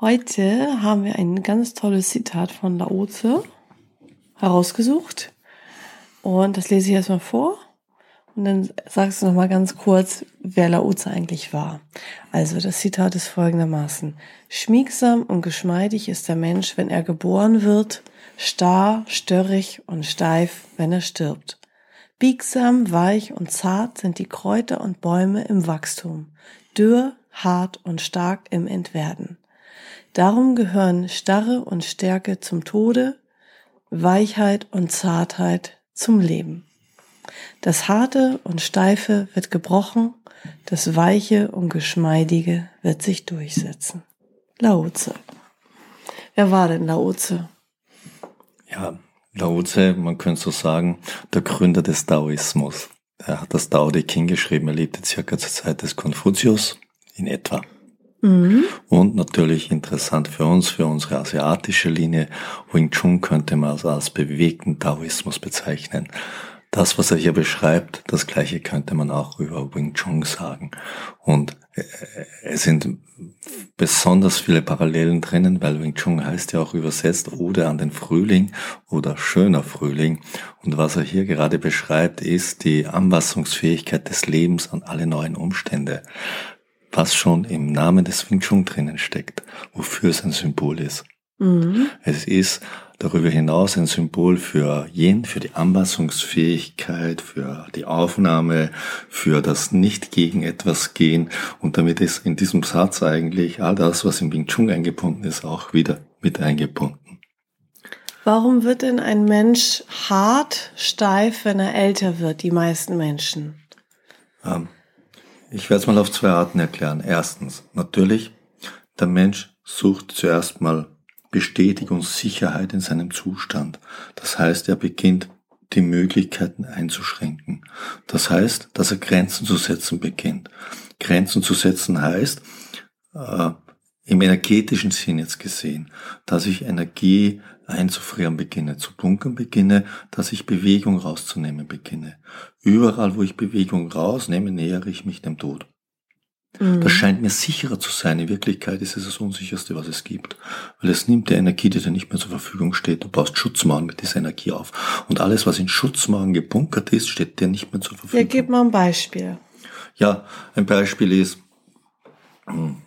Heute haben wir ein ganz tolles Zitat von Laoze herausgesucht. Und das lese ich erstmal vor. Und dann sagst du noch mal ganz kurz, wer Laoze eigentlich war. Also das Zitat ist folgendermaßen. Schmiegsam und geschmeidig ist der Mensch, wenn er geboren wird, starr, störrig und steif, wenn er stirbt. Biegsam, weich und zart sind die Kräuter und Bäume im Wachstum, dürr, hart und stark im Entwerden. Darum gehören Starre und Stärke zum Tode, Weichheit und Zartheit zum Leben. Das Harte und Steife wird gebrochen, das Weiche und Geschmeidige wird sich durchsetzen. Laoze. Wer war denn Laoze? Ja, Laoze, man könnte so sagen, der Gründer des Daoismus. Er hat das Tao Te Ching geschrieben, er lebte circa zur Zeit des Konfuzius in etwa. Mhm. Und natürlich interessant für uns, für unsere asiatische Linie, Wing Chun könnte man also als bewegten Taoismus bezeichnen. Das, was er hier beschreibt, das gleiche könnte man auch über Wing Chun sagen. Und äh, es sind besonders viele Parallelen drinnen, weil Wing Chun heißt ja auch übersetzt Ode an den Frühling oder schöner Frühling. Und was er hier gerade beschreibt, ist die Anpassungsfähigkeit des Lebens an alle neuen Umstände was schon im Namen des Wing Chun drinnen steckt, wofür es ein Symbol ist. Mhm. Es ist darüber hinaus ein Symbol für Yin, für die Anpassungsfähigkeit, für die Aufnahme, für das nicht gegen etwas gehen. Und damit ist in diesem Satz eigentlich all das, was im Wing Chun eingebunden ist, auch wieder mit eingebunden. Warum wird denn ein Mensch hart, steif, wenn er älter wird, die meisten Menschen? Ähm, ich werde es mal auf zwei Arten erklären. Erstens, natürlich, der Mensch sucht zuerst mal Bestätigung, Sicherheit in seinem Zustand. Das heißt, er beginnt die Möglichkeiten einzuschränken. Das heißt, dass er Grenzen zu setzen beginnt. Grenzen zu setzen heißt, äh, im energetischen Sinn jetzt gesehen, dass ich Energie einzufrieren beginne, zu bunkern beginne, dass ich Bewegung rauszunehmen beginne. Überall, wo ich Bewegung rausnehme, nähere ich mich dem Tod. Mhm. Das scheint mir sicherer zu sein. In Wirklichkeit ist es das Unsicherste, was es gibt. Weil es nimmt die Energie, die dir nicht mehr zur Verfügung steht. Du baust Schutzmauern mit dieser Energie auf. Und alles, was in Schutzmauern gebunkert ist, steht dir nicht mehr zur Verfügung. Ja, gib mal ein Beispiel. Ja, ein Beispiel ist, hm,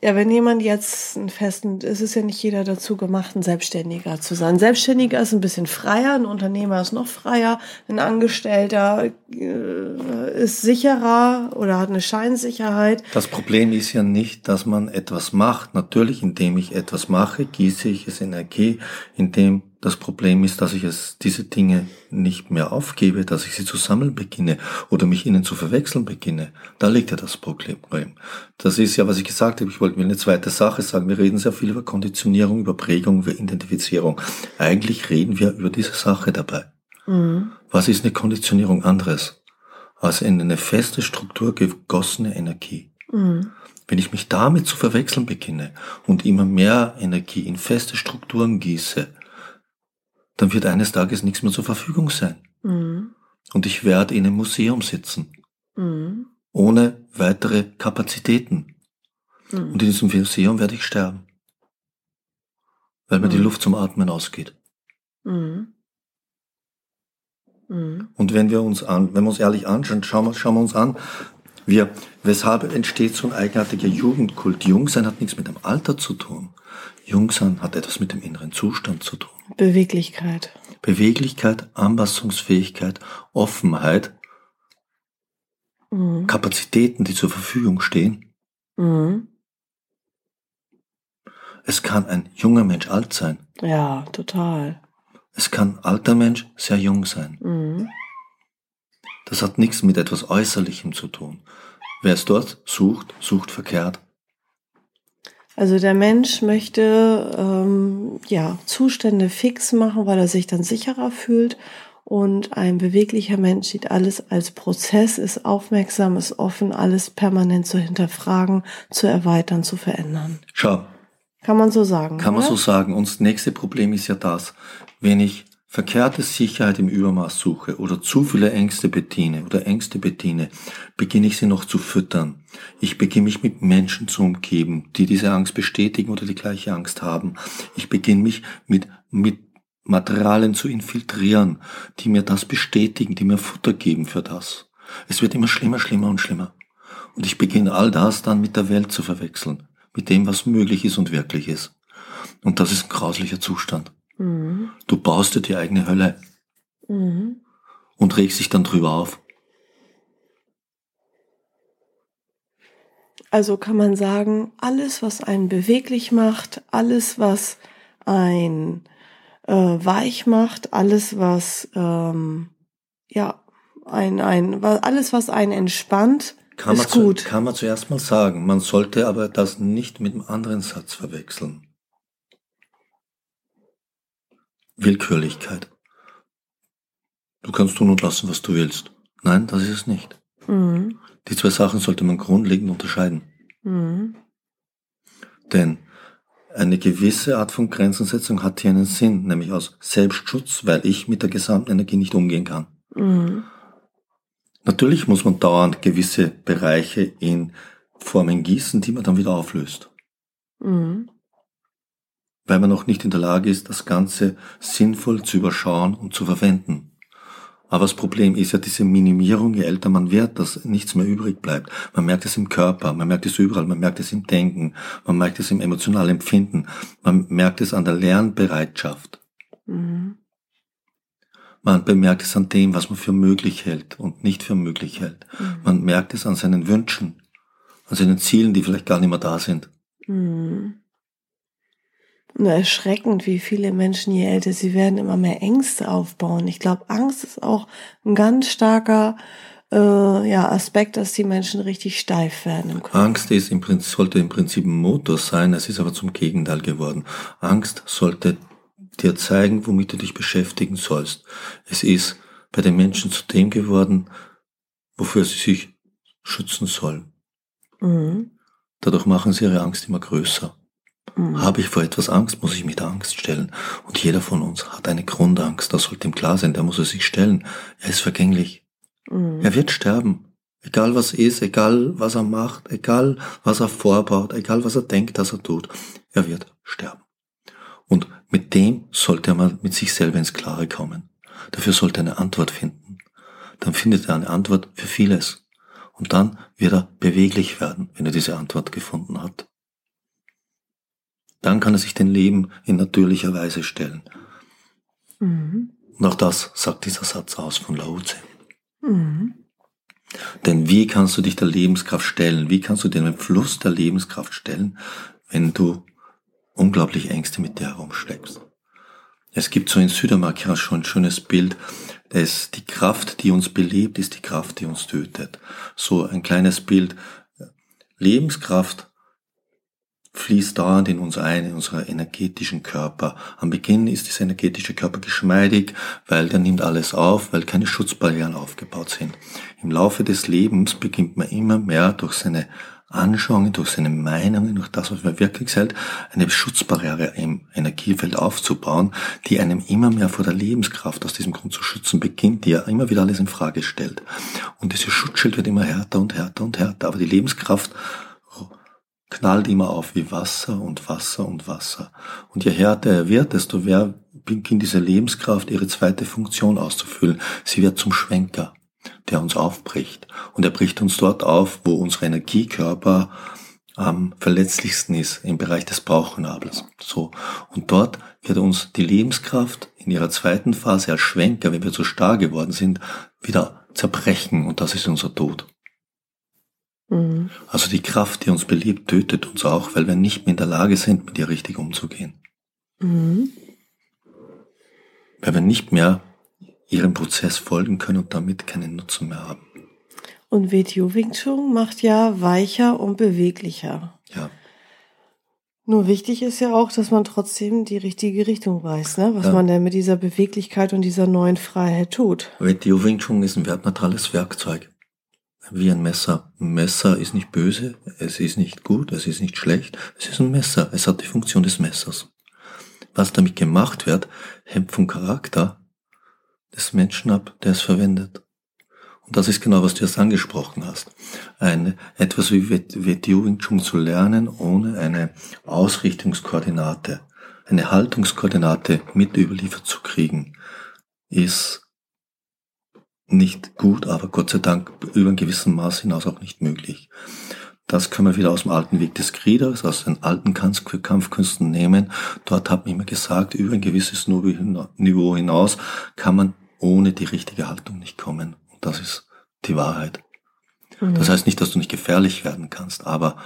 ja, wenn jemand jetzt einen festen, es ist ja nicht jeder dazu gemacht, ein Selbstständiger zu sein. Ein Selbstständiger ist ein bisschen freier, ein Unternehmer ist noch freier, ein Angestellter äh, ist sicherer oder hat eine Scheinsicherheit. Das Problem ist ja nicht, dass man etwas macht. Natürlich, indem ich etwas mache, gieße ich es Energie, indem das Problem ist, dass ich es, diese Dinge nicht mehr aufgebe, dass ich sie zu sammeln beginne oder mich ihnen zu verwechseln beginne. Da liegt ja das Problem. Das ist ja, was ich gesagt habe. Ich wollte mir eine zweite Sache sagen. Wir reden sehr viel über Konditionierung, über Prägung, über Identifizierung. Eigentlich reden wir über diese Sache dabei. Mhm. Was ist eine Konditionierung anderes als in eine feste Struktur gegossene Energie? Mhm. Wenn ich mich damit zu verwechseln beginne und immer mehr Energie in feste Strukturen gieße, dann wird eines Tages nichts mehr zur Verfügung sein. Mhm. Und ich werde in einem Museum sitzen. Mhm. Ohne weitere Kapazitäten. Mhm. Und in diesem Museum werde ich sterben. Weil mir die mhm. Luft zum Atmen ausgeht. Mhm. Mhm. Und wenn wir uns an, wenn wir uns ehrlich anschauen, schauen wir, schauen wir uns an, wir, weshalb entsteht so ein eigenartiger Jugendkult? Jungsein hat nichts mit dem Alter zu tun. Jungsein hat etwas mit dem inneren Zustand zu tun. Beweglichkeit. Beweglichkeit, Anpassungsfähigkeit, Offenheit, mhm. Kapazitäten, die zur Verfügung stehen. Mhm. Es kann ein junger Mensch alt sein. Ja, total. Es kann alter Mensch sehr jung sein. Mhm. Das hat nichts mit etwas Äußerlichem zu tun. Wer es dort sucht, sucht verkehrt. Also der Mensch möchte ähm, ja Zustände fix machen, weil er sich dann sicherer fühlt. Und ein beweglicher Mensch sieht alles als Prozess, ist aufmerksam, ist offen, alles permanent zu hinterfragen, zu erweitern, zu verändern. Schau. Kann man so sagen. Kann oder? man so sagen. Und das nächste Problem ist ja das, wenn ich verkehrte Sicherheit im Übermaß suche oder zu viele Ängste bediene oder Ängste bediene, beginne ich sie noch zu füttern. Ich beginne mich mit Menschen zu umgeben, die diese Angst bestätigen oder die gleiche Angst haben. Ich beginne mich mit, mit Materialien zu infiltrieren, die mir das bestätigen, die mir Futter geben für das. Es wird immer schlimmer, schlimmer und schlimmer. Und ich beginne all das dann mit der Welt zu verwechseln, mit dem, was möglich ist und wirklich ist. Und das ist ein grauslicher Zustand. Mhm. Du baust dir die eigene Hölle Mhm. und regst dich dann drüber auf. Also kann man sagen, alles, was einen beweglich macht, alles, was ein äh, weich macht, alles, was ähm, ja ein, ein, alles, was einen entspannt, Kann man, ist zu, gut. kann man zuerst mal sagen. Man sollte aber das nicht mit einem anderen Satz verwechseln. Willkürlichkeit. Du kannst tun und lassen, was du willst. Nein, das ist es nicht. Mhm. Die zwei Sachen sollte man grundlegend unterscheiden. Mhm. Denn eine gewisse Art von Grenzensetzung hat hier einen Sinn, nämlich aus Selbstschutz, weil ich mit der gesamten Energie nicht umgehen kann. Mhm. Natürlich muss man dauernd gewisse Bereiche in Formen gießen, die man dann wieder auflöst. Mhm. Weil man noch nicht in der Lage ist, das Ganze sinnvoll zu überschauen und zu verwenden. Aber das Problem ist ja diese Minimierung, je älter man wird, dass nichts mehr übrig bleibt. Man merkt es im Körper, man merkt es überall, man merkt es im Denken, man merkt es im emotionalen Empfinden, man merkt es an der Lernbereitschaft. Mhm. Man bemerkt es an dem, was man für möglich hält und nicht für möglich hält. Man merkt es an seinen Wünschen, an seinen Zielen, die vielleicht gar nicht mehr da sind. Mhm. Und erschreckend, wie viele Menschen, je älter sie werden, immer mehr Ängste aufbauen. Ich glaube, Angst ist auch ein ganz starker äh, ja, Aspekt, dass die Menschen richtig steif werden im Körper. Angst ist im Prinzip, sollte im Prinzip ein Motor sein, es ist aber zum Gegenteil geworden. Angst sollte dir zeigen, womit du dich beschäftigen sollst. Es ist bei den Menschen zu dem geworden, wofür sie sich schützen sollen. Mhm. Dadurch machen sie ihre Angst immer größer. Mhm. Habe ich vor etwas Angst, muss ich mich der Angst stellen. Und jeder von uns hat eine Grundangst, das sollte ihm klar sein, der muss er sich stellen. Er ist vergänglich. Mhm. Er wird sterben. Egal was ist, egal was er macht, egal was er vorbaut, egal was er denkt, dass er tut, er wird sterben. Und mit dem sollte er mal mit sich selber ins Klare kommen. Dafür sollte er eine Antwort finden. Dann findet er eine Antwort für vieles. Und dann wird er beweglich werden, wenn er diese Antwort gefunden hat. Dann kann er sich dem Leben in natürlicher Weise stellen. Mhm. Und auch das sagt dieser Satz aus von Lao Tse. Mhm. Denn wie kannst du dich der Lebenskraft stellen? Wie kannst du den Fluss der Lebenskraft stellen, wenn du unglaublich Ängste mit dir herumschleppst? Es gibt so in Südamerika schon ein schönes Bild, dass die Kraft, die uns belebt, ist die Kraft, die uns tötet. So ein kleines Bild. Lebenskraft fließt dauernd in uns ein, in unseren energetischen Körper. Am Beginn ist dieser energetische Körper geschmeidig, weil der nimmt alles auf, weil keine Schutzbarrieren aufgebaut sind. Im Laufe des Lebens beginnt man immer mehr durch seine Anschauungen, durch seine Meinungen, durch das, was man wirklich hält, eine Schutzbarriere im Energiefeld aufzubauen, die einem immer mehr vor der Lebenskraft aus diesem Grund zu schützen beginnt, die ja immer wieder alles in Frage stellt. Und dieses Schutzschild wird immer härter und härter und härter, aber die Lebenskraft knallt immer auf wie Wasser und Wasser und Wasser. Und je härter er wird, desto mehr beginnt diese Lebenskraft ihre zweite Funktion auszufüllen. Sie wird zum Schwenker, der uns aufbricht. Und er bricht uns dort auf, wo unser Energiekörper am verletzlichsten ist, im Bereich des Bauchnabels. So. Und dort wird uns die Lebenskraft in ihrer zweiten Phase als Schwenker, wenn wir zu starr geworden sind, wieder zerbrechen. Und das ist unser Tod. Mhm. Also die Kraft, die uns belebt, tötet uns auch, weil wir nicht mehr in der Lage sind, mit ihr richtig umzugehen. Mhm. Weil wir nicht mehr ihrem Prozess folgen können und damit keinen Nutzen mehr haben. Und WTO Wing Chun macht ja weicher und beweglicher. Ja, Nur wichtig ist ja auch, dass man trotzdem die richtige Richtung weiß, ne? was ja. man denn mit dieser Beweglichkeit und dieser neuen Freiheit tut. Wetio Wing Chun ist ein wertneutrales Werkzeug. Wie ein Messer. Ein Messer ist nicht böse, es ist nicht gut, es ist nicht schlecht, es ist ein Messer. Es hat die Funktion des Messers. Was damit gemacht wird, hängt vom Charakter des Menschen ab, der es verwendet. Und das ist genau, was du jetzt angesprochen hast. Ein, etwas wie WTU Wing Chun zu lernen, ohne eine Ausrichtungskoordinate, eine Haltungskoordinate mit überliefert zu kriegen, ist nicht gut, aber Gott sei Dank über ein gewissen Maß hinaus auch nicht möglich. Das können wir wieder aus dem alten Weg des Kriegers, aus den alten Kampfkünsten nehmen. Dort hat man immer gesagt, über ein gewisses Niveau hinaus kann man ohne die richtige Haltung nicht kommen. Das ist die Wahrheit. Mhm. Das heißt nicht, dass du nicht gefährlich werden kannst, aber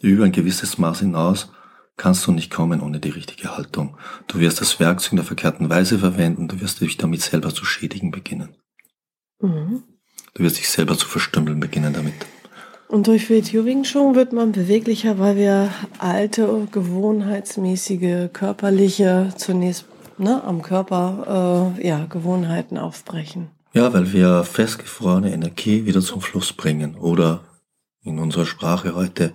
über ein gewisses Maß hinaus kannst du nicht kommen ohne die richtige Haltung. Du wirst das Werkzeug in der verkehrten Weise verwenden, du wirst dich damit selber zu schädigen beginnen. Mhm. Du wirst dich selber zu verstümmeln beginnen damit. Und durch Chun wird man beweglicher, weil wir alte, gewohnheitsmäßige, körperliche, zunächst ne, am Körper äh, ja, Gewohnheiten aufbrechen. Ja, weil wir festgefrorene Energie wieder zum Fluss bringen oder in unserer Sprache heute,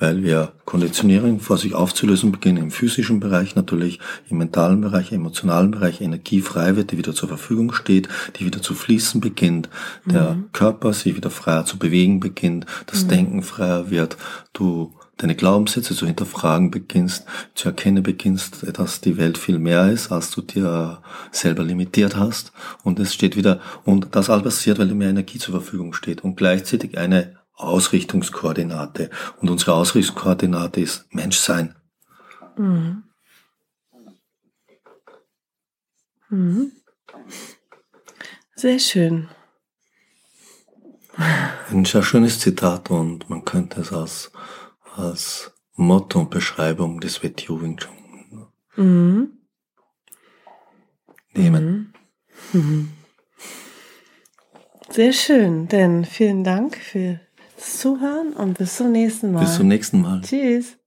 weil wir Konditionierung vor sich aufzulösen beginnen im physischen Bereich natürlich, im mentalen Bereich, im emotionalen Bereich, Energie frei wird, die wieder zur Verfügung steht, die wieder zu fließen beginnt, der mhm. Körper sich wieder freier zu bewegen beginnt, das mhm. Denken freier wird, du deine Glaubenssätze zu hinterfragen beginnst, zu erkennen beginnst, dass die Welt viel mehr ist, als du dir selber limitiert hast. Und es steht wieder, und das alles passiert, weil dir mehr Energie zur Verfügung steht und gleichzeitig eine Ausrichtungskoordinate. Und unsere Ausrichtungskoordinate ist Menschsein. Mhm. Mhm. Sehr schön. Ein sehr schönes Zitat und man könnte es als als Motto und Beschreibung des WTO Wing Chun mhm. nehmen. Mhm. mhm. Sehr schön, denn vielen Dank fürs Zuhören und bis zum nächsten Mal. Bis zum nächsten Mal. Tschüss.